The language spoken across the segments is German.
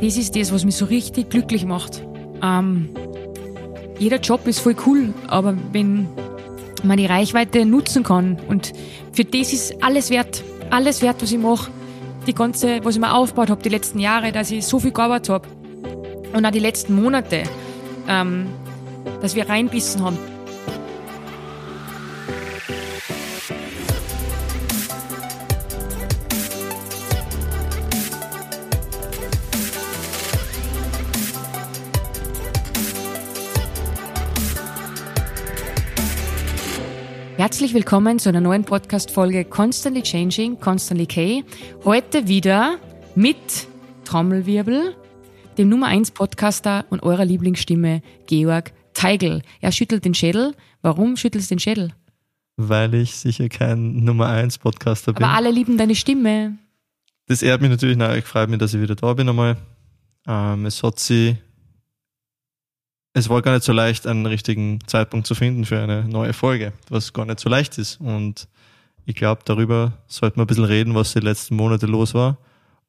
das ist das, was mich so richtig glücklich macht. Ähm, jeder Job ist voll cool, aber wenn man die Reichweite nutzen kann und für das ist alles wert, alles wert, was ich mache, die ganze, was ich mir aufgebaut habe die letzten Jahre, dass ich so viel gearbeitet habe und auch die letzten Monate, ähm, dass wir reinbissen haben. Herzlich willkommen zu einer neuen Podcast-Folge Constantly Changing, Constantly K. Heute wieder mit Trommelwirbel, dem Nummer 1 Podcaster und eurer Lieblingsstimme Georg Teigl. Er schüttelt den Schädel. Warum schüttelst du den Schädel? Weil ich sicher kein Nummer 1 Podcaster bin. Aber alle lieben deine Stimme. Das ehrt mich natürlich, ich freue mich, dass ich wieder da bin einmal. Ähm, es hat sich es war gar nicht so leicht, einen richtigen Zeitpunkt zu finden für eine neue Folge, was gar nicht so leicht ist. Und ich glaube, darüber sollten wir ein bisschen reden, was die letzten Monate los war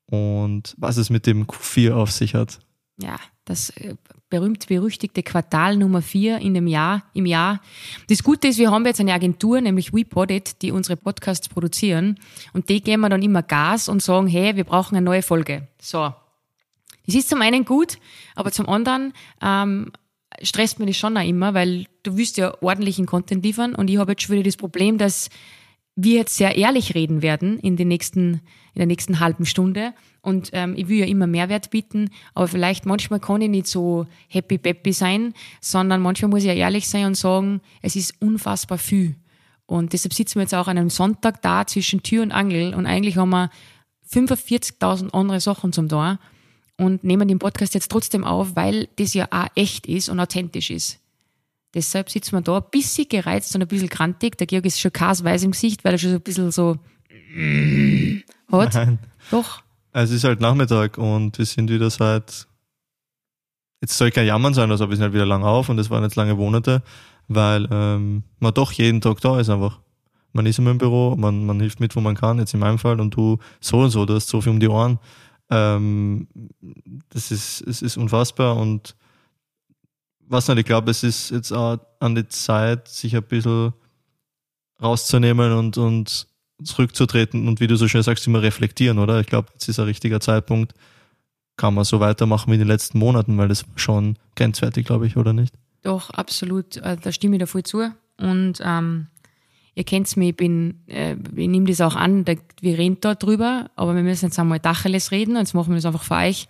und was es mit dem Q4 auf sich hat. Ja, das äh, berühmt-berüchtigte Quartal Nummer 4 in dem Jahr, im Jahr. Das Gute ist, wir haben jetzt eine Agentur, nämlich WePodit, die unsere Podcasts produzieren. Und die geben wir dann immer Gas und sagen, hey, wir brauchen eine neue Folge. So. Das ist zum einen gut, aber zum anderen ähm, stresst mich das schon auch immer, weil du willst ja ordentlichen Content liefern und ich habe jetzt schon wieder das Problem, dass wir jetzt sehr ehrlich reden werden in, den nächsten, in der nächsten halben Stunde. Und ähm, ich will ja immer Mehrwert bieten, aber vielleicht manchmal kann ich nicht so happy peppy sein, sondern manchmal muss ich ja ehrlich sein und sagen, es ist unfassbar viel. Und deshalb sitzen wir jetzt auch an einem Sonntag da zwischen Tür und Angel und eigentlich haben wir 45.000 andere Sachen zum Tor und nehmen den Podcast jetzt trotzdem auf, weil das ja auch echt ist und authentisch ist. Deshalb sitzen wir da ein bisschen gereizt und ein bisschen grantig. Der Georg ist schon kasweiß im Gesicht, weil er schon so ein bisschen so hat. Nein. Doch. Es ist halt Nachmittag und wir sind wieder seit, jetzt soll kein Jammern sein, also wir sind halt wieder lang auf und es waren jetzt lange Monate, weil ähm, man doch jeden Tag da ist einfach. Man ist immer im Büro, man, man hilft mit, wo man kann, jetzt in meinem Fall und du so und so, du hast so viel um die Ohren. Ähm, das ist, es ist unfassbar und was nicht, ich glaube, es ist jetzt auch an die Zeit, sich ein bisschen rauszunehmen und, und zurückzutreten und wie du so schön sagst, immer reflektieren, oder? Ich glaube, jetzt ist ein richtiger Zeitpunkt, kann man so weitermachen wie in den letzten Monaten, weil das schon grenzwertig, glaube ich, oder nicht? Doch, absolut. Äh, da stimme ich da voll zu. Und ähm, ihr kennt's mich, ich bin, äh, ich nehme das auch an, da, wir reden da drüber, aber wir müssen jetzt einmal Dacheles reden, und jetzt machen wir das einfach für euch,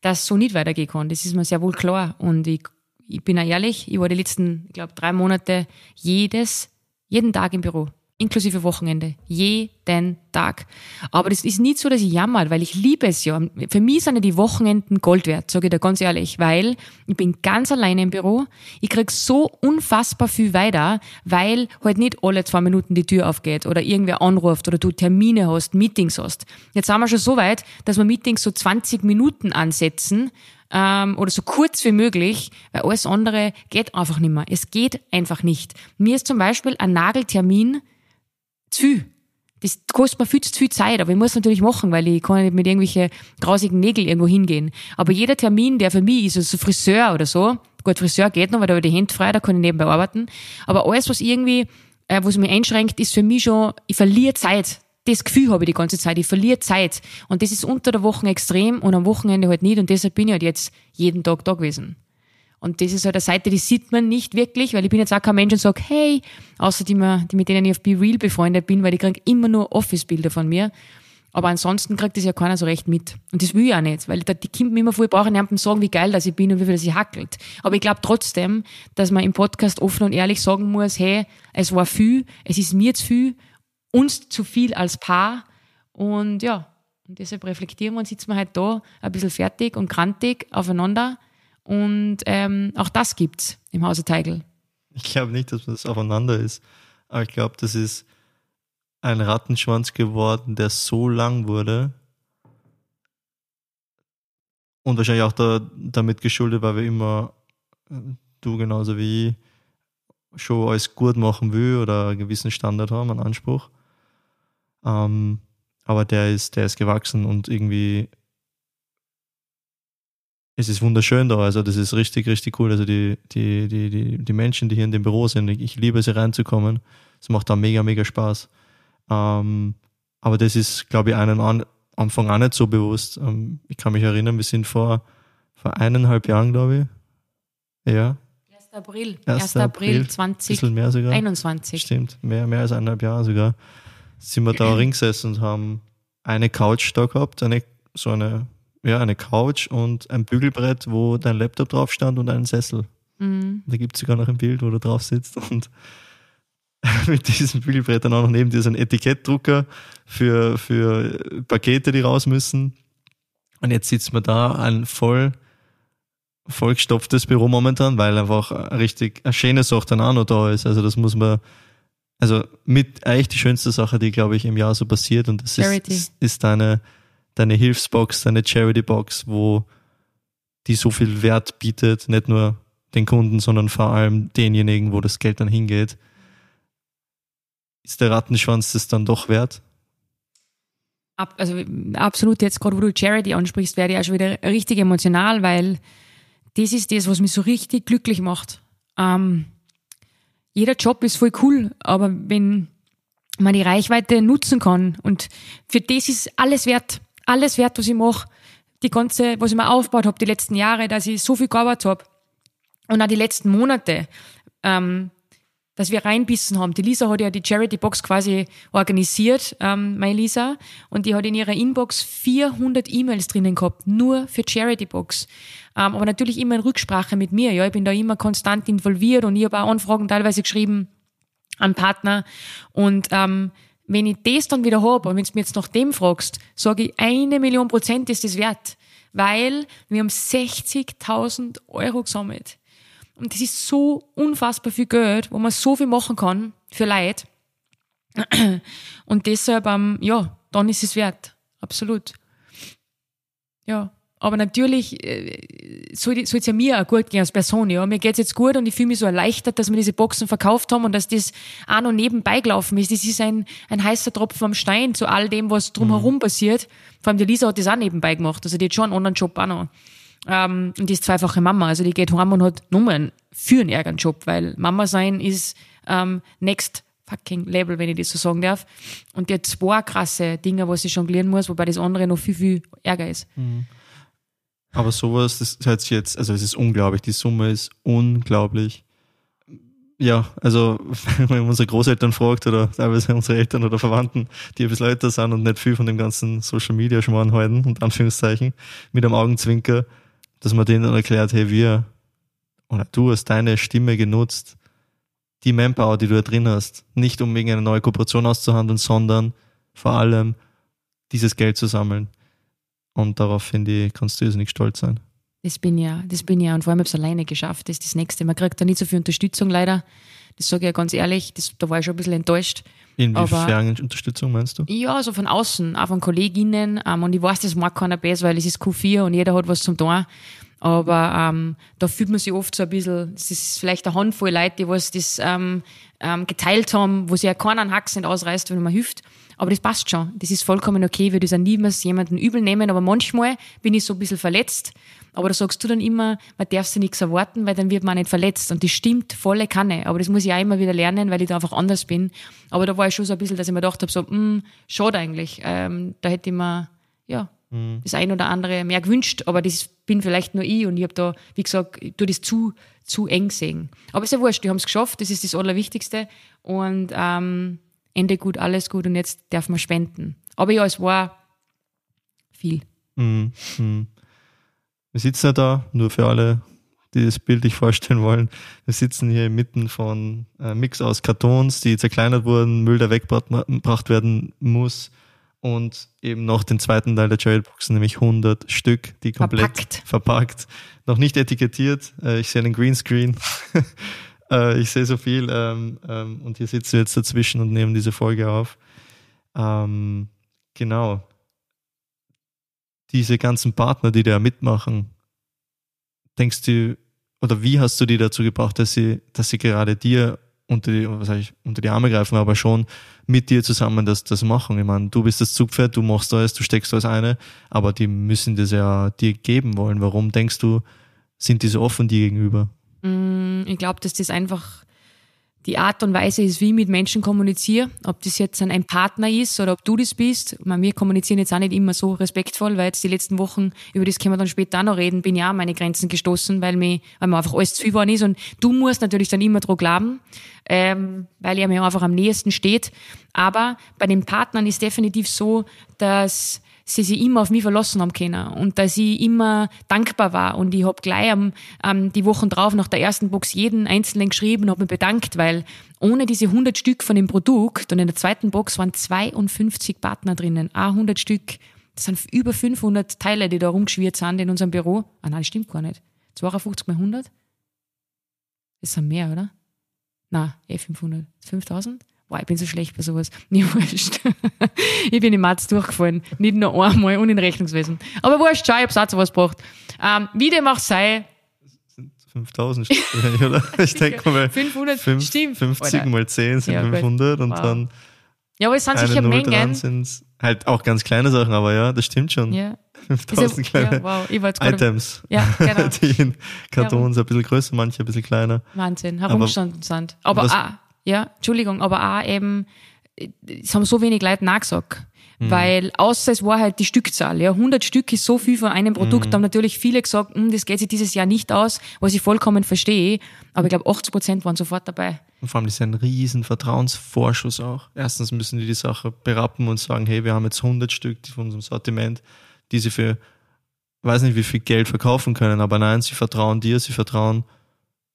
dass so nicht weitergehen kann. Das ist mir sehr wohl klar. Und ich, ich bin auch ehrlich, ich war die letzten, ich glaube, drei Monate jedes, jeden Tag im Büro inklusive Wochenende. Jeden Tag. Aber das ist nicht so, dass ich jammer, weil ich liebe es ja. Für mich sind ja die Wochenenden Gold wert, sage ich da ganz ehrlich, weil ich bin ganz alleine im Büro. Ich krieg so unfassbar viel weiter, weil halt nicht alle zwei Minuten die Tür aufgeht oder irgendwer anruft oder du Termine hast, Meetings hast. Jetzt sind wir schon so weit, dass wir Meetings so 20 Minuten ansetzen, ähm, oder so kurz wie möglich, weil alles andere geht einfach nicht mehr. Es geht einfach nicht. Mir ist zum Beispiel ein Nageltermin zu viel. Das kostet mir viel zu viel Zeit, aber ich muss es natürlich machen, weil ich kann nicht mit irgendwelchen grausigen Nägeln irgendwo hingehen. Aber jeder Termin, der für mich ist, also Friseur oder so, gut, Friseur geht noch, weil da habe ich die Hände frei, da kann ich nebenbei arbeiten. Aber alles, was irgendwie, äh, was mich einschränkt, ist für mich schon, ich verliere Zeit. Das Gefühl habe ich die ganze Zeit, ich verliere Zeit. Und das ist unter der Woche extrem und am Wochenende halt nicht und deshalb bin ich halt jetzt jeden Tag da gewesen. Und das ist halt eine Seite, die sieht man nicht wirklich, weil ich bin jetzt auch kein Mensch und sage, hey, außer die, die mit denen ich auf Be Real befreundet bin, weil die kriegen immer nur Office-Bilder von mir. Aber ansonsten kriegt das ja keiner so recht mit. Und das will ich auch nicht, weil die Kinder mir immer vor, ich brauche niemandem sagen, wie geil das ich bin und wie viel das ich hackelt. Aber ich glaube trotzdem, dass man im Podcast offen und ehrlich sagen muss, hey, es war viel, es ist mir zu viel, uns zu viel als Paar. Und ja, und deshalb reflektieren wir und sitzen wir halt da ein bisschen fertig und krantig aufeinander und ähm, auch das gibt's im Hause Teigl. Ich glaube nicht, dass das aufeinander ist. Aber ich glaube, das ist ein Rattenschwanz geworden, der so lang wurde. Und wahrscheinlich auch da, damit geschuldet, weil wir immer, äh, du genauso wie ich, schon alles gut machen will oder einen gewissen Standard haben, einen Anspruch. Ähm, aber der ist, der ist gewachsen und irgendwie es ist wunderschön da. Also das ist richtig, richtig cool. Also die, die, die, die, die Menschen, die hier in dem Büro sind, ich liebe es, hier reinzukommen. Es macht da mega, mega Spaß. Ähm, aber das ist, glaube ich, einem an, Anfang auch nicht so bewusst. Ähm, ich kann mich erinnern, wir sind vor, vor eineinhalb Jahren, glaube ich. Ja. 1. April. 1. 1. April Ein bisschen mehr sogar. 2021. Stimmt, mehr, mehr als eineinhalb Jahre sogar. Sind wir da ring gesessen und haben eine Couch da gehabt, eine, so eine, ja, eine Couch und ein Bügelbrett, wo dein Laptop drauf stand und einen Sessel. Mhm. Da gibt es sogar noch ein Bild, wo du drauf sitzt und mit diesem Bügelbrett dann auch noch neben dir so ein Etikettdrucker für, für Pakete, die raus müssen. Und jetzt sitzt man da, ein voll, vollgestopftes Büro momentan, weil einfach richtig eine schöne Sache dann auch noch da ist. Also das muss man, also mit eigentlich die schönste Sache, die, glaube ich, im Jahr so passiert. Und das Charity. ist, ist deine, deine Hilfsbox, deine Charity-Box, wo die so viel Wert bietet, nicht nur den Kunden, sondern vor allem denjenigen, wo das Geld dann hingeht. Ist der Rattenschwanz das dann doch wert? Ab, also absolut, jetzt gerade wo du Charity ansprichst, werde ich auch schon wieder richtig emotional, weil das ist das, was mich so richtig glücklich macht. Ähm, jeder Job ist voll cool, aber wenn man die Reichweite nutzen kann und für das ist alles wert, alles wert, was ich mache, die ganze, was ich mir aufgebaut habe die letzten Jahre, dass ich so viel gearbeitet habe und auch die letzten Monate, ähm, dass wir reinbissen haben. Die Lisa hat ja die Charity Box quasi organisiert, ähm, meine Lisa, und die hat in ihrer Inbox 400 E-Mails drinnen gehabt, nur für Charity Box. Ähm, aber natürlich immer in Rücksprache mit mir. Ja, ich bin da immer konstant involviert und ich habe auch Anfragen teilweise geschrieben an Partner. Und ähm, wenn ich das dann wieder habe und wenn du mir jetzt nach dem fragst, sage ich, eine Million Prozent ist das wert. Weil wir haben 60.000 Euro gesammelt. Und das ist so unfassbar viel Geld, wo man so viel machen kann für Leid. Und deshalb, ähm, ja, dann ist es wert. Absolut. Ja. Aber natürlich äh, soll es ja mir auch gut gehen als Person. Ja. Mir geht's jetzt gut und ich fühle mich so erleichtert, dass wir diese Boxen verkauft haben und dass das auch noch nebenbei gelaufen ist. Das ist ein, ein heißer Tropfen am Stein zu all dem, was drumherum passiert. Vor allem die Lisa hat das auch nebenbei gemacht. Also die hat schon einen anderen Job auch noch. Ähm, und die ist zweifache Mama. Also die geht heim und hat nur einen für einen ärgeren Job, weil Mama sein ist ähm, next fucking Level, wenn ich das so sagen darf. Und die hat zwei krasse Dinge, was sie jonglieren muss, wobei das andere noch viel, viel ärger ist. Aber sowas, das hört sich jetzt, also es ist unglaublich, die Summe ist unglaublich. Ja, also wenn man unsere Großeltern fragt oder teilweise unsere Eltern oder Verwandten, die ein bisschen älter sind und nicht viel von dem ganzen Social Media Schmarrn halten, und Anführungszeichen, mit einem Augenzwinker, dass man denen dann erklärt, hey, wir, oder du hast deine Stimme genutzt, die Manpower, die du da drin hast, nicht um irgendeine neue Kooperation auszuhandeln, sondern vor allem dieses Geld zu sammeln. Und darauf, finde ich, kannst du nicht stolz sein. Das bin ja, das bin ja. Und vor allem habe ich es alleine geschafft. Das ist das Nächste. Man kriegt da nicht so viel Unterstützung leider. Das sage ich ja ganz ehrlich. Das, da war ich schon ein bisschen enttäuscht. Inwiefern Unterstützung meinst du? Ja, so von außen, auch von Kolleginnen. Ähm, und ich weiß, das mag keiner besser, weil es ist Q4 und jeder hat was zum tun. Aber ähm, da fühlt man sich oft so ein bisschen, es ist vielleicht eine Handvoll Leute, die was das ähm, ähm, geteilt haben, wo sich ja keiner einen Hax nicht ausreißt, wenn man hilft. Aber das passt schon. Das ist vollkommen okay. Wir das auch niemals jemanden übel nehmen. Aber manchmal bin ich so ein bisschen verletzt. Aber da sagst du dann immer, man darf sich nichts erwarten, weil dann wird man auch nicht verletzt. Und das stimmt volle Kanne. Aber das muss ich auch immer wieder lernen, weil ich da einfach anders bin. Aber da war ich schon so ein bisschen, dass ich mir gedacht habe, so, mh, schade eigentlich. Ähm, da hätte ich mir, ja, das ein oder andere mehr gewünscht. Aber das bin vielleicht nur ich. Und ich habe da, wie gesagt, ich tue das zu, zu eng sehen. Aber ist ja wurscht, die haben es geschafft. Das ist das Allerwichtigste. Und ähm, Ende gut, alles gut. Und jetzt darf man spenden. Aber ja, es war viel. Mhm. Mhm. Wir sitzen ja da, nur für alle, die das Bild nicht vorstellen wollen. Wir sitzen hier inmitten von äh, Mix aus Kartons, die zerkleinert wurden, Müll, der weggebracht werden muss. Und eben noch den zweiten Teil der Charity-Boxen, nämlich 100 Stück, die komplett Verpackt. verpackt, noch nicht etikettiert. Äh, ich sehe einen Greenscreen. äh, ich sehe so viel. Ähm, ähm, und hier sitzen wir jetzt dazwischen und nehmen diese Folge auf. Ähm, genau diese ganzen Partner, die da mitmachen, denkst du, oder wie hast du die dazu gebracht, dass sie, dass sie gerade dir unter die, was ich, unter die Arme greifen, aber schon mit dir zusammen das, das machen. Ich meine, du bist das Zugpferd, du machst alles, du steckst alles eine, aber die müssen das ja dir geben wollen. Warum denkst du, sind die so offen dir gegenüber? Mm, ich glaube, dass das einfach die Art und Weise ist, wie ich mit Menschen kommuniziere. Ob das jetzt ein Partner ist oder ob du das bist. Wir kommunizieren jetzt auch nicht immer so respektvoll, weil jetzt die letzten Wochen, über das können wir dann später auch noch reden, bin ja auch meine Grenzen gestoßen, weil mir, weil mir einfach alles zu viel geworden ist. Und du musst natürlich dann immer dran glauben, ähm, weil er mir einfach am nächsten steht. Aber bei den Partnern ist definitiv so, dass sie sich immer auf mich verlassen haben können und dass ich immer dankbar war und ich hab gleich am, ähm, die Wochen drauf nach der ersten Box jeden einzelnen geschrieben habe mich bedankt, weil ohne diese 100 Stück von dem Produkt und in der zweiten Box waren 52 Partner drinnen, auch 100 Stück. Das sind über 500 Teile, die da rumgeschwirrt sind in unserem Büro. Ah nein, das stimmt gar nicht. 52 mal 100? Das sind mehr, oder? Na, eh 500. 5000? Boah, ich bin so schlecht bei sowas. Nie wurscht. ich bin im März durchgefallen. Nicht nur einmal und in Rechnungswesen. Aber wurscht, schau, ich hab's auch zu was gebracht. Ähm, wie dem auch sei. 5000 oder? Ich denke mal. 500, 5, stimmt. 50 Alter. mal 10 sind ja, 500 und wow. dann. Ja, aber es sind sicher Mengen. sind halt auch ganz kleine Sachen, aber ja, das stimmt schon. Ja. 5000 kleine ja, wow. Items. Ja, genau. Die in Karton sind ein bisschen größer, manche ein bisschen kleiner. Wahnsinn, herumgestanden sind. Aber, aber auch, ja, Entschuldigung, aber auch eben, es haben so wenig Leute nachgesagt. Mhm. Weil, außer es war halt die Stückzahl, ja, 100 Stück ist so viel von einem Produkt, mhm. haben natürlich viele gesagt, hm, das geht sich dieses Jahr nicht aus, was ich vollkommen verstehe. Aber ich glaube, 80 Prozent waren sofort dabei. Und vor allem, das ist ein riesen Vertrauensvorschuss auch. Erstens müssen die die Sache berappen und sagen, hey, wir haben jetzt 100 Stück von unserem Sortiment, die sie für, weiß nicht, wie viel Geld verkaufen können, aber nein, sie vertrauen dir, sie vertrauen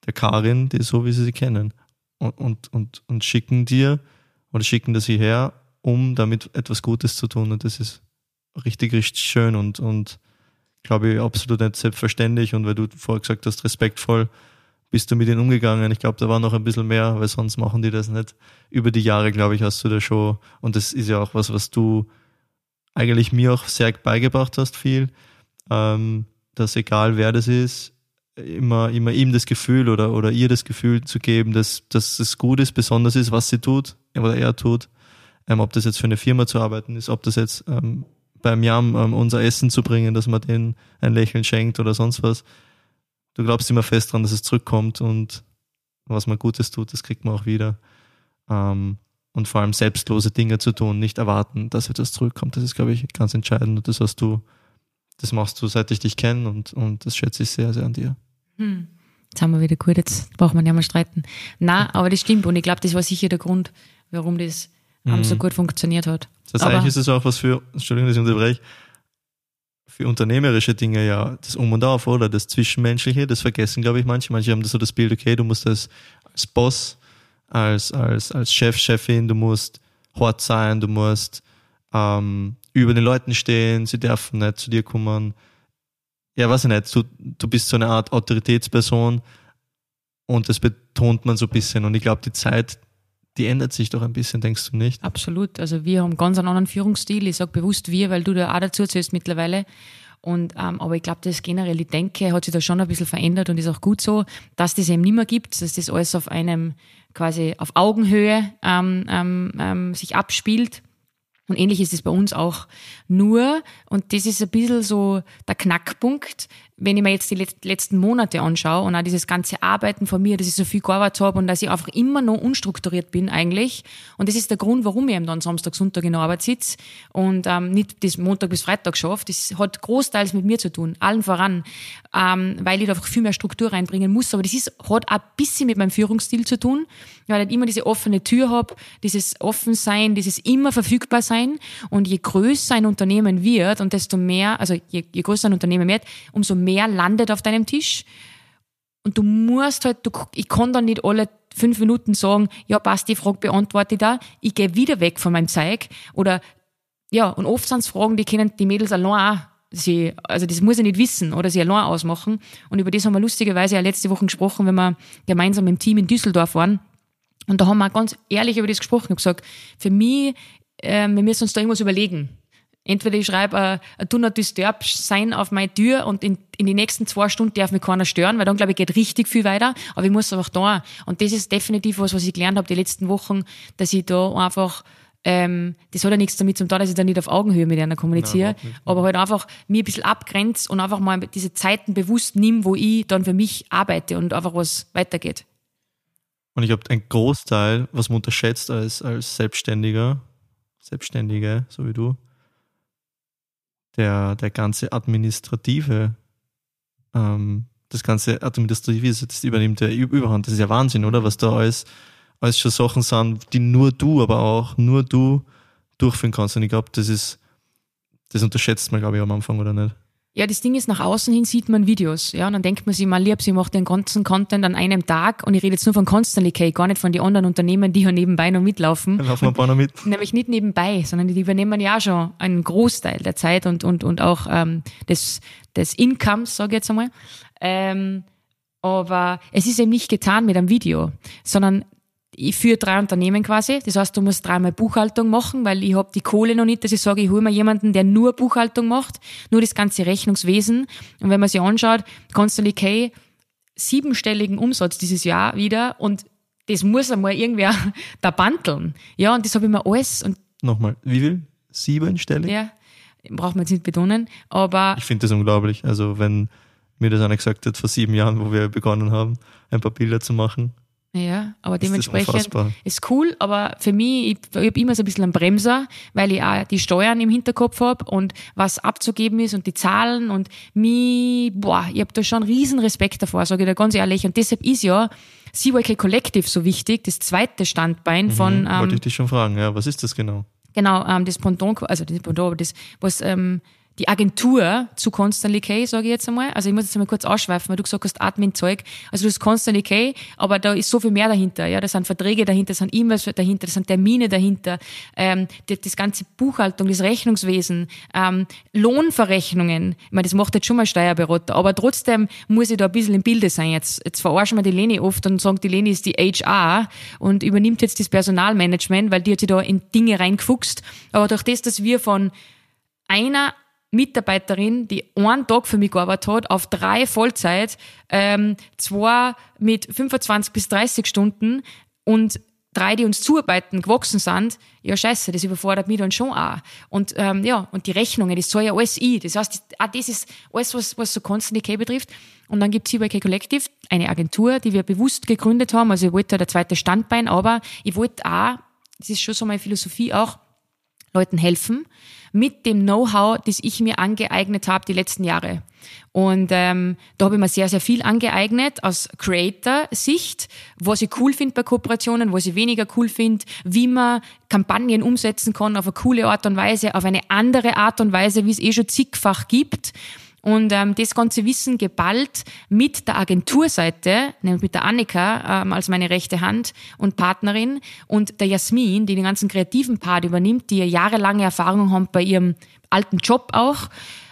der Karin, die so, wie sie sie kennen und, und, und, und schicken dir oder schicken das hierher, um damit etwas Gutes zu tun. Und das ist richtig, richtig schön und, und glaube ich, absolut nicht selbstverständlich. Und weil du vorher gesagt hast, respektvoll bist du mit ihnen umgegangen. Ich glaube, da war noch ein bisschen mehr, weil sonst machen die das nicht. Über die Jahre, glaube ich, hast du da schon, und das ist ja auch was, was du eigentlich mir auch sehr beigebracht hast, viel, ähm, dass egal wer das ist, immer, immer ihm das Gefühl oder, oder ihr das Gefühl zu geben, dass, dass es gut ist, besonders ist, was sie tut oder er tut. Ähm, ob das jetzt für eine Firma zu arbeiten ist, ob das jetzt ähm, beim Jam ähm, unser Essen zu bringen, dass man denen ein Lächeln schenkt oder sonst was. Du glaubst immer fest dran, dass es zurückkommt und was man Gutes tut, das kriegt man auch wieder. Ähm, und vor allem selbstlose Dinge zu tun, nicht erwarten, dass etwas zurückkommt. Das ist, glaube ich, ganz entscheidend. Und das hast du das machst du, seit ich dich kenne und, und das schätze ich sehr, sehr an dir. Hm. Jetzt haben wir wieder gut, jetzt braucht man ja mal streiten. Na, aber das stimmt und ich glaube, das war sicher der Grund, warum das mhm. so gut funktioniert hat. Das heißt, eigentlich ist es auch was für, Entschuldigung, dass ich unterbreche, für unternehmerische Dinge ja das Um und Auf, oder? Das Zwischenmenschliche, das vergessen, glaube ich, manche. Manche haben das so das Bild, okay, du musst als, als Boss, als, als, als Chef, Chefin, du musst hart sein, du musst ähm, über den Leuten stehen, sie dürfen nicht zu dir kommen. Ja, weiß ich nicht, du, du bist so eine Art Autoritätsperson und das betont man so ein bisschen. Und ich glaube, die Zeit, die ändert sich doch ein bisschen, denkst du nicht? Absolut. Also wir haben ganz einen anderen Führungsstil. Ich sage bewusst wir, weil du da auch dazu zählst mittlerweile. Und, ähm, aber ich glaube, das generelle Denke hat sich da schon ein bisschen verändert und ist auch gut so, dass das eben nicht mehr gibt, dass das alles auf einem quasi auf Augenhöhe ähm, ähm, ähm sich abspielt und ähnlich ist es bei uns auch. Nur, und das ist ein bisschen so der Knackpunkt, wenn ich mir jetzt die letzten Monate anschaue und auch dieses ganze Arbeiten von mir, dass ich so viel gearbeitet habe und dass ich einfach immer noch unstrukturiert bin eigentlich. Und das ist der Grund, warum ich eben dann Samstag, Sonntag in der Arbeit sitze und ähm, nicht das Montag bis Freitag schaffe. Das hat großteils mit mir zu tun, allen voran, ähm, weil ich da einfach viel mehr Struktur reinbringen muss. Aber das ist, hat auch ein bisschen mit meinem Führungsstil zu tun, weil ich immer diese offene Tür habe, dieses Offensein, dieses immer verfügbar sein. Und je größer ein Unternehmen wird und desto mehr, also je, je größer ein Unternehmen wird, umso mehr mehr landet auf deinem Tisch. Und du musst halt, du, ich kann dann nicht alle fünf Minuten sagen, ja, passt, die Frage beantworte ich da. Ich gehe wieder weg von meinem Zeug. Oder, ja, und oft sind es Fragen, die kennen die Mädels allein auch. Sie, also das muss ich nicht wissen oder sie allein ausmachen. Und über das haben wir lustigerweise ja letzte Woche gesprochen, wenn wir gemeinsam im Team in Düsseldorf waren. Und da haben wir ganz ehrlich über das gesprochen. Habe gesagt, für mich, äh, wir müssen uns da irgendwas überlegen Entweder ich schreibe äh, ein Do Not Disturb Sign auf meine Tür und in, in die nächsten zwei Stunden darf mich keiner stören, weil dann, glaube ich, geht richtig viel weiter. Aber ich muss einfach da. Und das ist definitiv was, was ich gelernt habe die letzten Wochen, dass ich da einfach ähm, das hat ja nichts damit zu tun, dass ich da nicht auf Augenhöhe mit einer kommuniziere, Nein, aber halt einfach mir ein bisschen abgrenzt und einfach mal diese Zeiten bewusst nimm, wo ich dann für mich arbeite und einfach was weitergeht. Und ich glaube, ein Großteil, was man unterschätzt als, als Selbstständiger, Selbstständige, so wie du, der, der ganze administrative, ähm, das ganze administrative, das übernimmt der Überhand. Das ist ja Wahnsinn, oder? Was da alles, alles schon Sachen sind, die nur du, aber auch nur du durchführen kannst. Und ich glaube, das ist, das unterschätzt man, glaube ich, am Anfang, oder nicht? Ja, das Ding ist, nach außen hin sieht man Videos, ja, und dann denkt man sich mal lieb, sie macht den ganzen Content an einem Tag und ich rede jetzt nur von Constantly K, gar nicht von den anderen Unternehmen, die ja nebenbei noch mitlaufen. Dann laufen wir ein paar noch mit. Nämlich nicht nebenbei, sondern die übernehmen ja schon einen Großteil der Zeit und, und, und auch ähm, des, des Incomes, sage ich jetzt einmal. Ähm, aber es ist eben nicht getan mit einem Video, sondern ich führe drei Unternehmen quasi. Das heißt, du musst dreimal Buchhaltung machen, weil ich habe die Kohle noch nicht, dass ich sage, ich hole mir jemanden, der nur Buchhaltung macht, nur das ganze Rechnungswesen. Und wenn man sich anschaut, Constantly K, siebenstelligen Umsatz dieses Jahr wieder und das muss einmal irgendwer da banteln. Ja, und das habe ich mir alles. Und Nochmal, wie viel? Siebenstellig? Ja, braucht man jetzt nicht betonen, aber. Ich finde das unglaublich. Also, wenn mir das einer gesagt hat vor sieben Jahren, wo wir begonnen haben, ein paar Bilder zu machen, ja, aber dementsprechend ist, ist cool, aber für mich, ich, ich habe immer so ein bisschen einen Bremser, weil ich auch die Steuern im Hinterkopf habe und was abzugeben ist und die Zahlen und mich, boah, ich habe da schon riesen Respekt davor, sage ich da ganz ehrlich. Und deshalb ist ja CYK Collective so wichtig, das zweite Standbein mhm, von. Ähm, wollte ich dich schon fragen, ja, was ist das genau? Genau, ähm, das Pendant, also das Pendant, das, was ähm, die Agentur zu Constantly K, sage ich jetzt einmal. Also ich muss jetzt einmal kurz ausschweifen, weil du gesagt hast Admin-Zeug. Also du hast Constantly K, aber da ist so viel mehr dahinter. Ja, da sind Verträge dahinter, da sind E-Mails dahinter, da sind Termine dahinter, ähm, die, das ganze Buchhaltung, das Rechnungswesen, ähm, Lohnverrechnungen. Ich meine, das macht jetzt schon mal Steuerberater, aber trotzdem muss ich da ein bisschen im Bilde sein. Jetzt, jetzt verarschen wir die Leni oft und sagen, die Leni ist die HR und übernimmt jetzt das Personalmanagement, weil die hat sich da in Dinge reingefuchst. Aber durch das, dass wir von einer Mitarbeiterin, die einen Tag für mich gearbeitet hat, auf drei Vollzeit, ähm, zwei mit 25 bis 30 Stunden und drei, die uns zuarbeiten, gewachsen sind, ja scheiße, das überfordert mich dann schon auch. Und ähm, ja, und die Rechnungen, das soll ja alles ich. Das heißt, auch das ist alles, was, was so Constant K betrifft. Und dann gibt es CYK Collective, eine Agentur, die wir bewusst gegründet haben. Also ich wollte da der zweite Standbein, aber ich wollte auch, das ist schon so meine Philosophie auch, Leuten helfen mit dem Know-how, das ich mir angeeignet habe die letzten Jahre. Und ähm, da habe ich mir sehr, sehr viel angeeignet aus Creator-Sicht, was ich cool finde bei Kooperationen, was ich weniger cool finde, wie man Kampagnen umsetzen kann auf eine coole Art und Weise, auf eine andere Art und Weise, wie es eh schon zigfach gibt. Und ähm, das ganze Wissen geballt mit der Agenturseite, nämlich mit der Annika ähm, als meine rechte Hand und Partnerin und der Jasmin, die den ganzen kreativen Part übernimmt, die ja jahrelange Erfahrung haben bei ihrem alten Job auch,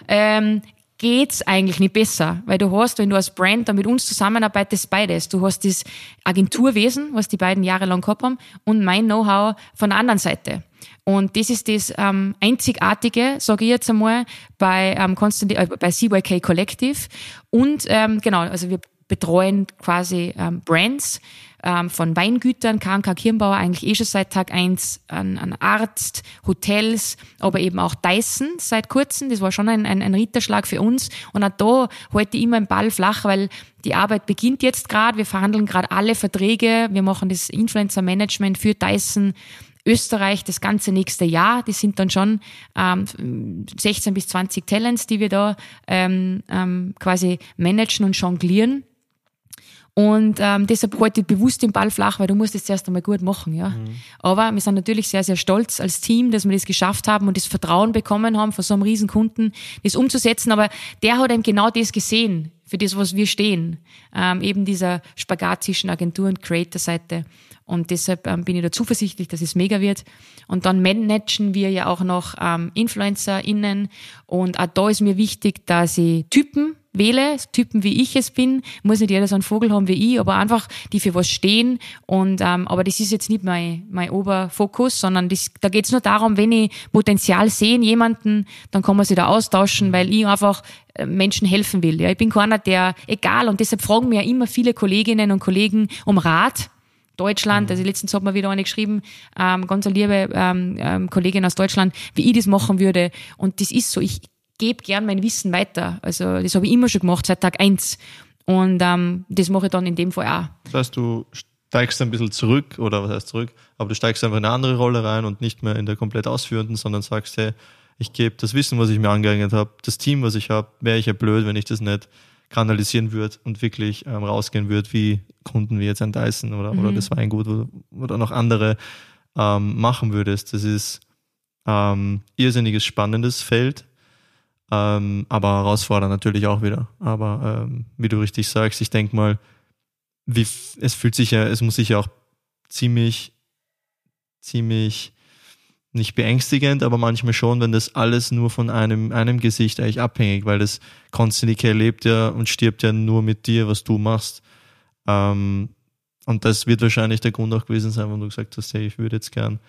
ähm, geht's eigentlich nicht besser, weil du hast, wenn du als Brand da mit uns zusammenarbeitest, beides. Du hast das Agenturwesen, was die beiden jahrelang gehabt haben, und mein Know-how von der anderen Seite. Und das ist das ähm, Einzigartige, sage ich jetzt einmal, bei, ähm, Constant, äh, bei CYK Collective. Und ähm, genau, also wir betreuen quasi ähm, Brands ähm, von Weingütern, KNK Kirnbauer eigentlich eh schon seit Tag eins an, an Arzt, Hotels, aber eben auch Dyson seit kurzem. Das war schon ein, ein, ein Ritterschlag für uns. Und auch da halte ich immer einen Ball flach, weil die Arbeit beginnt jetzt gerade. Wir verhandeln gerade alle Verträge. Wir machen das Influencer-Management für Dyson Österreich das ganze nächste Jahr. Die sind dann schon ähm, 16 bis 20 Talents, die wir da ähm, ähm, quasi managen und jonglieren. Und ähm, deshalb halte ich bewusst den Ball flach, weil du musst es zuerst einmal gut machen. Ja. Mhm. Aber wir sind natürlich sehr, sehr stolz als Team, dass wir das geschafft haben und das Vertrauen bekommen haben von so einem riesen Kunden, das umzusetzen. Aber der hat eben genau das gesehen, für das, was wir stehen. Ähm, eben dieser Spagat zwischen Agentur und Creator-Seite. Und deshalb ähm, bin ich da zuversichtlich, dass es mega wird. Und dann managen wir ja auch noch ähm, InfluencerInnen. Und auch da ist mir wichtig, dass ich Typen wähle, Typen wie ich es bin, muss nicht jeder so einen Vogel haben wie ich, aber einfach die für was stehen. Und ähm, aber das ist jetzt nicht mein, mein Oberfokus, sondern das, da geht's nur darum, wenn ich Potenzial sehe in jemanden, dann kann man sich da austauschen, weil ich einfach äh, Menschen helfen will. Ja, ich bin keiner, der egal und deshalb fragen mir ja immer viele Kolleginnen und Kollegen um Rat. Deutschland, also letztens hat mir wieder eine geschrieben, ähm, ganz eine liebe ähm, ähm, Kollegin aus Deutschland, wie ich das machen würde. Und das ist so, ich gebe gern mein Wissen weiter. Also das habe ich immer schon gemacht, seit Tag eins. Und ähm, das mache ich dann in dem Fall auch. Das heißt, du steigst ein bisschen zurück, oder was heißt zurück, aber du steigst einfach in eine andere Rolle rein und nicht mehr in der komplett ausführenden, sondern sagst, hey, ich gebe das Wissen, was ich mir angeeignet habe, das Team, was ich habe, wäre ich ja blöd, wenn ich das nicht kanalisieren würde und wirklich ähm, rausgehen würde, wie Kunden wie jetzt ein Dyson oder, mhm. oder das Weingut oder, oder noch andere ähm, machen würdest. Das ist ähm, irrsinniges spannendes Feld, ähm, aber herausfordernd natürlich auch wieder. Aber ähm, wie du richtig sagst, ich denke mal, wie, es fühlt sich ja, es muss sich ja auch ziemlich, ziemlich nicht beängstigend, aber manchmal schon, wenn das alles nur von einem, einem Gesicht eigentlich abhängig, weil das Constantly Care lebt ja und stirbt ja nur mit dir, was du machst. Ähm, und das wird wahrscheinlich der Grund auch gewesen sein, wenn du gesagt hast, hey, ich würde jetzt gern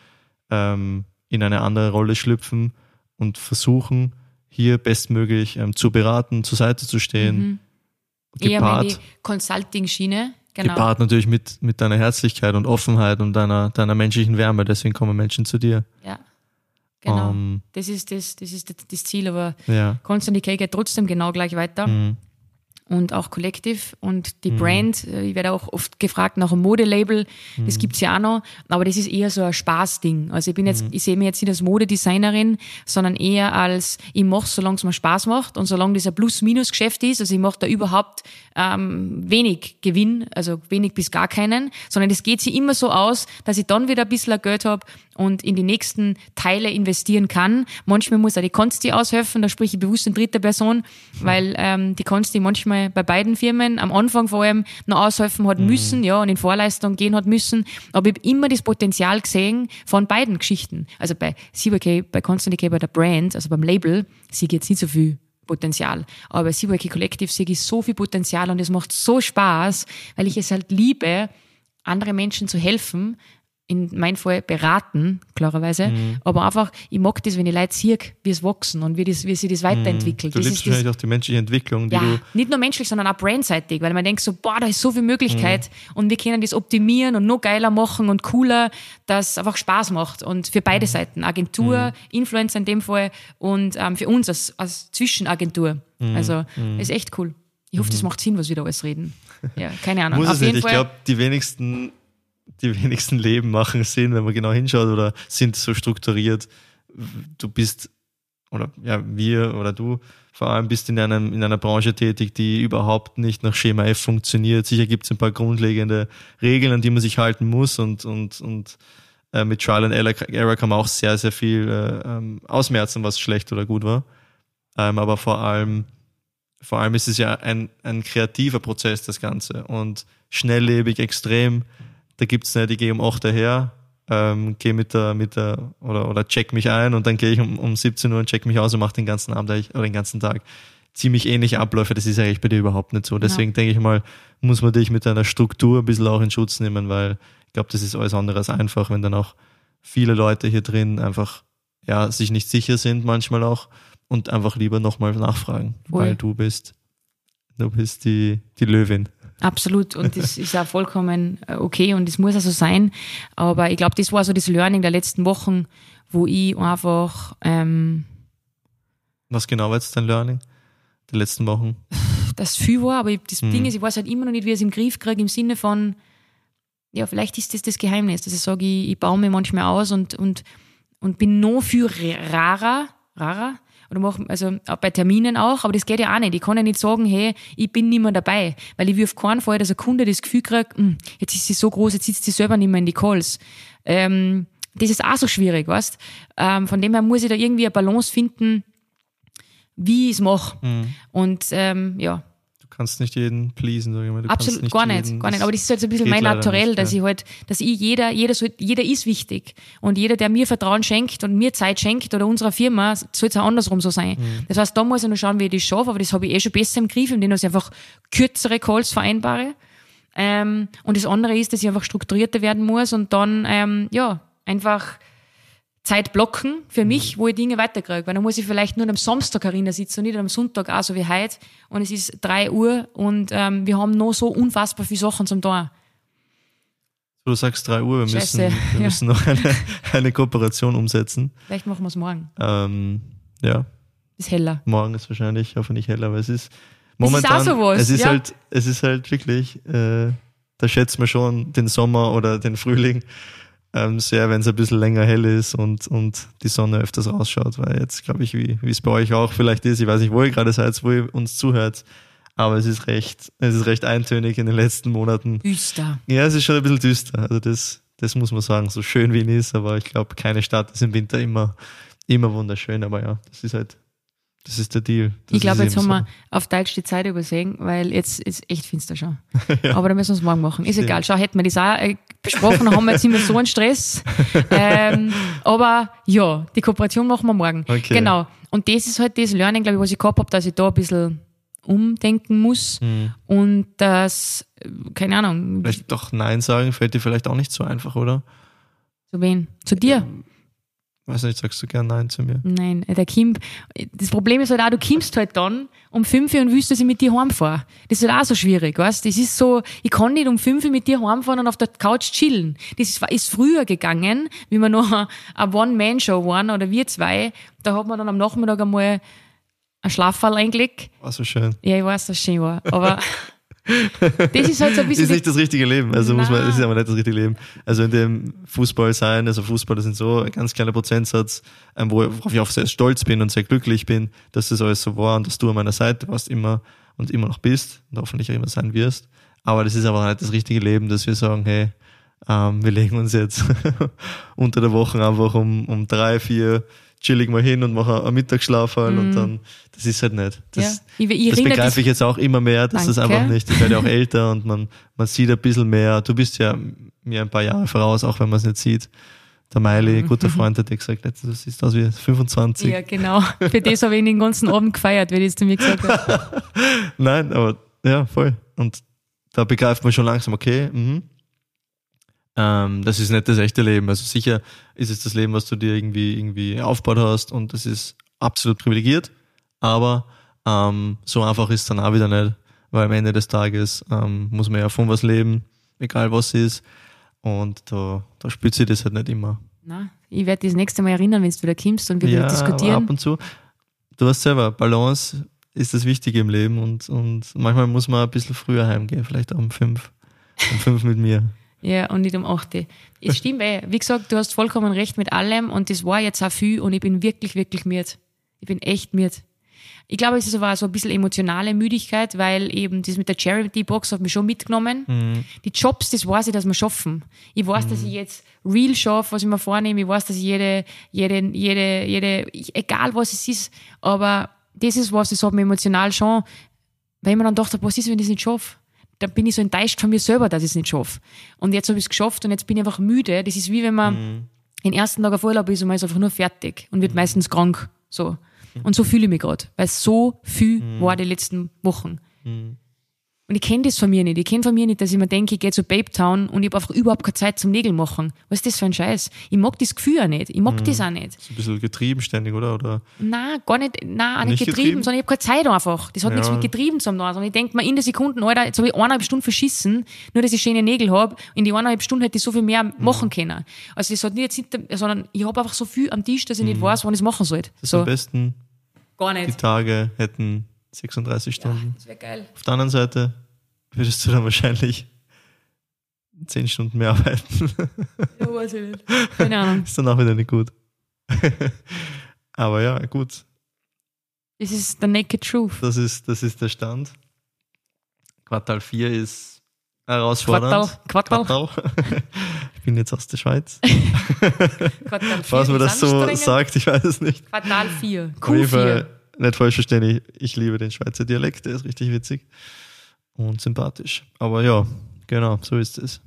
ähm, in eine andere Rolle schlüpfen und versuchen, hier bestmöglich ähm, zu beraten, zur Seite zu stehen. Mhm. Gepaart, Eher die Consulting-Schiene. Genau. Gepaart natürlich mit, mit deiner Herzlichkeit und Offenheit und deiner, deiner menschlichen Wärme. Deswegen kommen Menschen zu dir. Ja. Genau. Um, ähm. das ist das, das ist das Ziel, aber ja. Constant Decay geht trotzdem genau gleich weiter. Mhm und auch Collective und die mhm. Brand. Äh, ich werde auch oft gefragt nach einem Modelabel. Mhm. Das gibt's ja auch noch, aber das ist eher so ein Spaßding. Also ich bin jetzt, mhm. ich sehe mich jetzt nicht als Modedesignerin, sondern eher als ich mache, solange es mir Spaß macht und solange das ein Plus-Minus-Geschäft ist. Also ich mache da überhaupt ähm, wenig Gewinn, also wenig bis gar keinen, sondern es geht sich immer so aus, dass ich dann wieder ein bisschen Geld habe und in die nächsten Teile investieren kann. Manchmal muss auch die Konsti aushelfen, da spreche ich bewusst in dritter Person, weil ähm, die Konsti manchmal bei beiden Firmen am Anfang vor allem noch aushelfen hat mhm. müssen, ja, und in Vorleistung gehen hat müssen. Aber ich habe immer das Potenzial gesehen von beiden Geschichten. Also bei CYK, bei Constantly bei der Brand, also beim Label, sehe ich jetzt nicht so viel Potenzial. Aber bei CYK Collective sehe ich so viel Potenzial und es macht so Spaß, weil ich es halt liebe, andere Menschen zu helfen, in meinem Fall beraten, klarerweise. Mhm. Aber einfach, ich mag das, wenn ich Leute sehe, wie es wachsen und wie, das, wie sich das weiterentwickelt. Mhm. Du das liebst wahrscheinlich auch die menschliche Entwicklung. Die ja, du nicht nur menschlich, sondern auch brandseitig, weil man denkt so, boah, da ist so viel Möglichkeit mhm. und wir können das optimieren und noch geiler machen und cooler, dass es einfach Spaß macht. Und für beide mhm. Seiten, Agentur, mhm. Influencer in dem Fall und ähm, für uns als, als Zwischenagentur. Mhm. Also, ist echt cool. Ich hoffe, das macht Sinn, was wir da alles reden. Ja, keine Ahnung. Muss Auf es nicht. Ich glaube, die wenigsten die wenigsten Leben machen Sinn, wenn man genau hinschaut oder sind so strukturiert. Du bist, oder ja, wir oder du vor allem bist in, einem, in einer Branche tätig, die überhaupt nicht nach Schema F funktioniert. Sicher gibt es ein paar grundlegende Regeln, an die man sich halten muss und, und, und äh, mit Trial and Error kann man auch sehr, sehr viel äh, ähm, ausmerzen, was schlecht oder gut war. Ähm, aber vor allem, vor allem ist es ja ein, ein kreativer Prozess, das Ganze. Und schnelllebig, extrem da gibt's nicht, ich gehe um 8 Uhr her, ähm, gehe mit der, mit der, oder, oder check mich ein und dann gehe ich um, um 17 Uhr und check mich aus und mache den ganzen Abend oder den ganzen Tag ziemlich ähnliche Abläufe. Das ist eigentlich bei dir überhaupt nicht so. Deswegen ja. denke ich mal, muss man dich mit deiner Struktur ein bisschen auch in Schutz nehmen, weil ich glaube, das ist alles andere als einfach, wenn dann auch viele Leute hier drin einfach ja, sich nicht sicher sind, manchmal auch, und einfach lieber nochmal nachfragen, Ui. weil du bist, du bist die, die Löwin. Absolut. Und das ist auch vollkommen äh, okay und das muss auch so sein. Aber ich glaube, das war so das Learning der letzten Wochen, wo ich einfach. Ähm, Was genau war jetzt dein Learning der letzten Wochen? Das viel war, aber das hm. Ding ist, ich weiß halt immer noch nicht, wie ich es im Griff kriege, im Sinne von, ja, vielleicht ist das das Geheimnis, dass ich sage, ich, ich baue mir manchmal aus und, und, und bin noch viel rarer, rarer oder machen, also bei Terminen auch, aber das geht ja auch nicht. Ich kann ja nicht sagen, hey, ich bin nicht mehr dabei, weil ich will auf keinen Fall, dass ein Kunde das Gefühl kriegt, hm, jetzt ist sie so groß, jetzt sitzt sie selber nicht mehr in die Calls. Ähm, das ist auch so schwierig, weißt ähm, Von dem her muss ich da irgendwie eine Balance finden, wie ich es mache. Mhm. Und ähm, ja. Kannst nicht jeden pleasen, sag ich mal. Du Absolut, gar nicht, jeden- gar nicht. Aber das ist halt so ein bisschen mein Naturell, nicht, dass ja. ich halt, dass ich jeder, jeder soll, jeder ist wichtig. Und jeder, der mir Vertrauen schenkt und mir Zeit schenkt oder unserer Firma, soll es auch andersrum so sein. Mhm. Das heißt, da muss ich noch schauen, wie ich das schaffe, aber das habe ich eh schon besser im Griff, indem ich einfach kürzere Calls vereinbare. Ähm, und das andere ist, dass ich einfach strukturierter werden muss und dann, ähm, ja, einfach Zeit blocken für mich, wo ich Dinge weiterkriege. Weil dann muss ich vielleicht nur am Samstag Arena sitzen und nicht am Sonntag auch so wie heute. Und es ist drei Uhr und ähm, wir haben noch so unfassbar viele Sachen zum tun. Du sagst 3 Uhr, wir müssen, wir ja. müssen noch eine, eine Kooperation umsetzen. Vielleicht machen wir es morgen. Ähm, ja, Ist heller. morgen ist wahrscheinlich hoffentlich heller, aber es ist ist momentan, auch sowas, es ist ja. halt, es ist halt wirklich, äh, da schätzt man schon den Sommer oder den Frühling ähm, sehr, wenn es ein bisschen länger hell ist und, und die Sonne öfters rausschaut, weil jetzt glaube ich, wie es bei euch auch vielleicht ist, ich weiß nicht, wo ihr gerade seid, wo ihr uns zuhört, aber es ist recht, es ist recht eintönig in den letzten Monaten. Düster. Ja, es ist schon ein bisschen düster. Also das, das muss man sagen, so schön wie ihn ist, aber ich glaube, keine Stadt ist im Winter immer, immer wunderschön. Aber ja, das ist halt, das ist der Deal. Das ich glaube, jetzt haben so. wir auf Deutsch die Zeit übersehen, weil jetzt ist echt finster schon. Aber da müssen wir es morgen machen. Ist Stimmt. egal. Schau, hätten wir das auch äh, besprochen, haben wir jetzt immer so einen Stress. ähm, aber ja, die Kooperation machen wir morgen. Okay. Genau. Und das ist halt das Learning, glaube ich, was ich gehabt habe, dass ich da ein bisschen umdenken muss Hm. und das, keine Ahnung, Vielleicht doch Nein sagen fällt dir vielleicht auch nicht so einfach, oder? zu wen? Zu dir? Weiß nicht, sagst du gern Nein zu mir? Nein, der Kim, das Problem ist halt auch, du kommst halt dann um 5 Uhr und willst, dass ich mit dir heimfahre. Das ist halt auch so schwierig, weißt Das ist so, ich kann nicht um 5 Uhr mit dir heimfahren und auf der Couch chillen. Das ist, ist früher gegangen, wie wir noch eine One-Man-Show waren oder wir zwei. Da hat man dann am Nachmittag einmal ein Schlafall eingelegt. War so schön. Ja, ich weiß, dass es schön war, aber das ist halt so ein bisschen... Ist nicht das richtige Leben. Also muss man, das ist aber nicht das richtige Leben. Also in dem Fußball sein, also Fußball, das sind so ein ganz kleiner Prozentsatz, ähm, wo- worauf ich auch sehr stolz bin und sehr glücklich bin, dass das alles so war und dass du an meiner Seite warst immer und immer noch bist und hoffentlich auch immer sein wirst. Aber das ist aber nicht das richtige Leben, dass wir sagen, hey, ähm, wir legen uns jetzt unter der Woche einfach um, um drei, vier chillig mal hin und machen einen Mittagsschlaf halt und dann, das ist halt nicht. Das, Mhm. ja, ich, ich das begreife ich jetzt auch immer mehr, dass das Danke. einfach nicht, ich werde auch älter und man, man sieht ein bisschen mehr. Du bist ja mir ein paar Jahre voraus, auch wenn man es nicht sieht. Der Miley, guter Freund, hat dir gesagt, letztens, du siehst aus wie 25. Mhm. Ja, genau. Für das habe ich den ganzen Abend gefeiert, wie das zu mir gesagt hat. Nein, aber ja, voll. Und da begreift man schon langsam, okay, mhm. Ähm, das ist nicht das echte Leben. Also sicher ist es das Leben, was du dir irgendwie, irgendwie aufgebaut hast und das ist absolut privilegiert, aber ähm, so einfach ist es dann auch wieder nicht, weil am Ende des Tages ähm, muss man ja von was leben, egal was es ist. Und da, da spürt sich das halt nicht immer. Na, ich werde das nächste Mal erinnern, wenn du wieder kommst und wir wieder aber diskutieren. ab und zu. Du hast selber, Balance ist das Wichtige im Leben und, und manchmal muss man ein bisschen früher heimgehen, vielleicht um fünf. Um fünf mit mir. Ja, und nicht um 8. Es stimmt, ey. Wie gesagt, du hast vollkommen recht mit allem und das war jetzt auch viel und ich bin wirklich, wirklich müde. Ich bin echt müde. Ich glaube, es auch so ein bisschen emotionale Müdigkeit, weil eben das mit der Charity-Box hat mich schon mitgenommen. Die Jobs, das weiß ich, dass wir schaffen. Ich weiß, dass ich jetzt real schaffe, was ich mir vornehme. Ich weiß, dass ich jede, jede, jede, jede, egal was es ist, aber das ist was, das hat mich emotional schon, weil ich mir dann dachte, was ist, wenn ich es nicht schaffe? Da bin ich so enttäuscht von mir selber, dass ich es nicht schaffe. Und jetzt habe ich es geschafft und jetzt bin ich einfach müde. Das ist wie wenn man den ersten Tag auf Urlaub ist und man ist einfach nur fertig und wird meistens krank. So. Und so fühle ich mich gerade, weil so viel war die letzten Wochen. Und ich kenne das von mir nicht. Ich kenne von mir nicht, dass ich mir denke, ich gehe zu Babe Town und ich habe einfach überhaupt keine Zeit zum Nägel machen. Was ist das für ein Scheiß? Ich mag das Gefühl auch nicht. Ich mag das auch nicht. Ist ein bisschen getrieben ständig, oder? oder? Na, gar nicht, na, auch nicht, Nicht getrieben, getrieben? sondern ich habe keine Zeit einfach. Das hat Ja. nichts mit getrieben zu tun, sondern ich denke mir in der Sekunde, Alter, jetzt habe ich eineinhalb Stunden verschissen, nur dass ich schöne Nägel habe. In die eineinhalb Stunden hätte ich so viel mehr Mhm. machen können. Also das hat nicht jetzt nicht, sondern ich habe einfach so viel am Tisch, dass ich nicht weiß, wann ich es machen soll. Mhm. Das ist So, am besten, gar die nicht. Tage hätten 36 Stunden. Das wäre geil. Auf der anderen Seite würdest du dann wahrscheinlich 10 Stunden mehr arbeiten. Ja, weiß ich nicht. Keine Ahnung. ist dann auch wieder nicht gut. Aber ja, gut. Das ist the naked truth. Das ist, das ist der Stand. Quartal 4 ist herausfordernd. Quartal, Quartal, ich bin jetzt aus der Schweiz. Quartal 4 Was man das so sagt, ich weiß es nicht. Quartal 4, Auf jeden Q4. Nicht falsch verstehen, ich, ich liebe den Schweizer Dialekt, der ist richtig witzig. und sympathisch. Aber ja, genau, so ist es.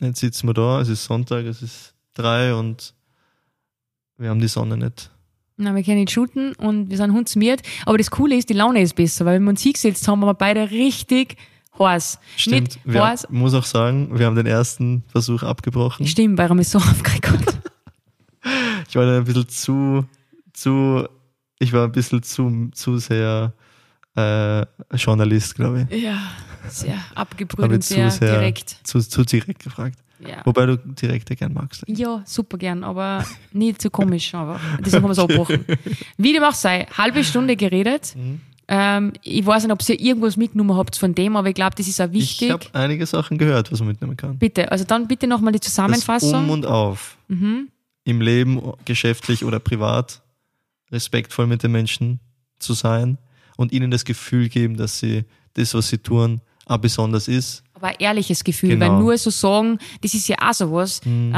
Jetzt sitzen wir da, es ist Sonntag, es ist drei und wir haben die Sonne nicht. Na, wir können nicht shooten und wir sind hundsmiert. Aber das Coole ist, die Laune ist besser, weil wenn wir uns hingesetzt haben, haben wir beide richtig heiß. Stimmt. Nicht Wir, heiß. muss auch sagen, wir haben den ersten Versuch abgebrochen. Stimmt, weil er mich so aufgeregt hat. Ich war da ein bisschen zu, zu, ich war ein bisschen zu, zu sehr äh, Journalist, glaube ich. Ja, sehr abgebrüht und ich zu sehr, sehr direkt. Zu, zu direkt gefragt. Ja. Wobei du direkt ja gern magst. ja, super gern, aber nicht zu komisch. Aber deswegen haben wir es abgebrochen. Wie dem auch sei, halbe Stunde geredet. Mhm. Ähm, ich weiß nicht, ob ihr irgendwas mitgenommen habt von dem, aber ich glaube, das ist auch Ich wichtig. habe einige Sachen gehört, was man mitnehmen kann. bitte, also dann bitte nochmal die Das Zusammenfassung. Um und Auf. mhm. Im Leben, geschäftlich oder privat, respektvoll mit den Menschen zu sein und ihnen das Gefühl geben, dass sie das, was sie tun, auch besonders ist. Aber ein ehrliches Gefühl, Genau. weil nur so sagen, das ist ja auch sowas. Ähm,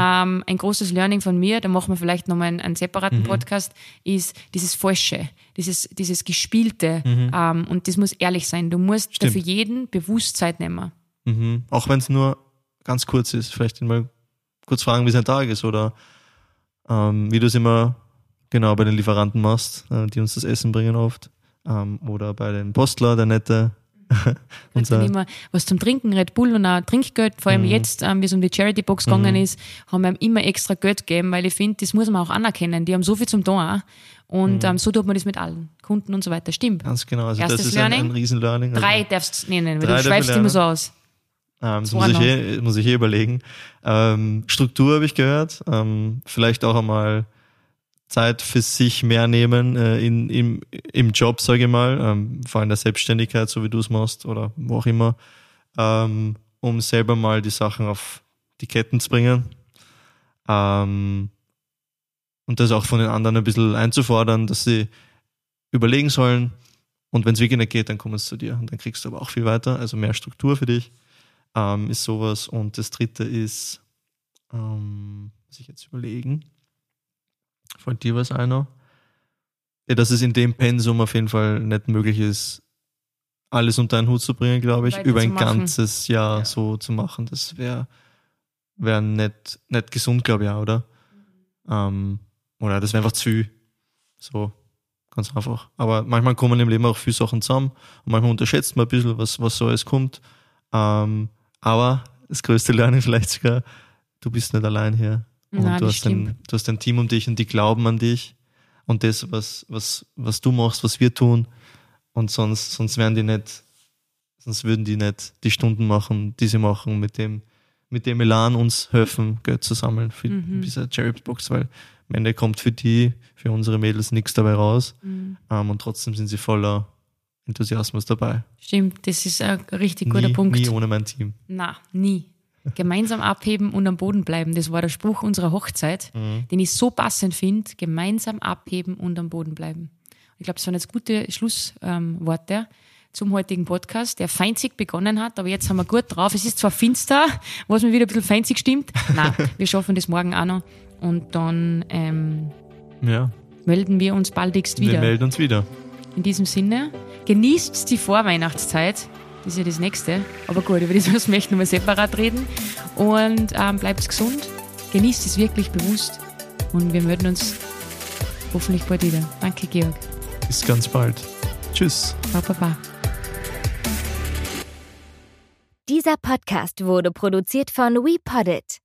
ein großes Learning von mir, da machen wir vielleicht nochmal einen, einen separaten Podcast, ist dieses Falsche, dieses, dieses Gespielte. Ähm, und das muss ehrlich sein. Du musst Stimmt. dafür jeden bewusst Zeit nehmen. Mhm. Auch wenn es nur ganz kurz ist. Vielleicht mal kurz fragen, wie sein Tag ist oder ähm, wie du es immer genau bei den Lieferanten machst, äh, die uns das Essen bringen oft. Ähm, oder bei den Postler, der nette. Und unser, immer was zum Trinken, Red Bull und auch Trinkgeld. Vor allem jetzt, ähm, wie es um die Charity-Box gegangen ist, haben wir ihm immer extra Geld gegeben, weil ich finde, das muss man auch anerkennen. Die haben so viel zum tun. Und ähm, so tut man das mit allen Kunden und so weiter. Stimmt. ganz genau. Also Erstes das ist ein, Learning. ein Riesen-Learning. Also, Drei darfst du nennen, weil du schweifst immer so aus. Ähm, das muss ich, eh, muss ich eh überlegen. Ähm, Struktur habe ich gehört. Ähm, vielleicht auch einmal Zeit für sich mehr nehmen äh, in, im, im Job, sage ich mal, ähm, vor allem der Selbstständigkeit, so wie du es machst oder wo auch immer, ähm, um selber mal die Sachen auf die Ketten zu bringen. Ähm, und das auch von den anderen ein bisschen einzufordern, dass sie überlegen sollen. Und wenn es wirklich nicht geht, dann kommen sie zu dir. Und dann kriegst du aber auch viel weiter. Also mehr Struktur für dich ähm, ist sowas. Und das dritte ist, ähm, muss ich jetzt überlegen, fällt dir was einer? Ja, dass es in dem Pensum auf jeden Fall nicht möglich ist, alles unter einen Hut zu bringen, glaube ich, über ein ganzes Jahr Ja. so zu machen. Das wäre wär nicht, nicht gesund, glaube ich, auch, oder? Ähm, oder das wäre einfach zu viel. So, ganz einfach. Aber manchmal kommen im Leben auch viele Sachen zusammen und manchmal unterschätzt man ein bisschen, was, was so alles kommt. Ähm, aber das größte Learning vielleicht sogar, du bist nicht allein hier. Und Nein, du, hast ein, du hast ein Team um dich und die glauben an dich und das, was, was, was du machst, was wir tun. Und sonst, sonst wären die nicht, sonst würden die nicht die Stunden machen, die sie machen, mit dem, mit dem Elan uns helfen, Geld zu sammeln für Mhm. diese Cherry-Box, weil am Ende kommt für die, für unsere Mädels nichts dabei raus. Mhm. Ähm, und trotzdem sind sie voller Enthusiasmus dabei. Stimmt, das ist ein richtig guter nie, Punkt. nie ohne mein Team. Na, nie. Gemeinsam abheben und am Boden bleiben. Das war der Spruch unserer Hochzeit, Mhm. den ich so passend finde. Gemeinsam abheben und am Boden bleiben. Ich glaube, das waren jetzt gute Schlussworte ähm, zum heutigen Podcast, der feinzig begonnen hat, aber jetzt haben wir gut drauf. Es ist zwar finster, was mir wieder ein bisschen feinzig stimmt. Nein, wir schaffen das morgen auch noch. Und dann ähm, Ja, melden wir uns baldigst wir wieder. melden uns wieder. In diesem Sinne, genießt die Vorweihnachtszeit. Das ist ja das Nächste. Aber gut, über das müssen wir echt nochmal separat reden. Und ähm, bleibt gesund, genießt es wirklich bewusst und wir melden uns hoffentlich bald wieder. Danke, Georg. Bis ganz bald. Tschüss. Baba, baba. Dieser Podcast wurde produziert von WePoddit.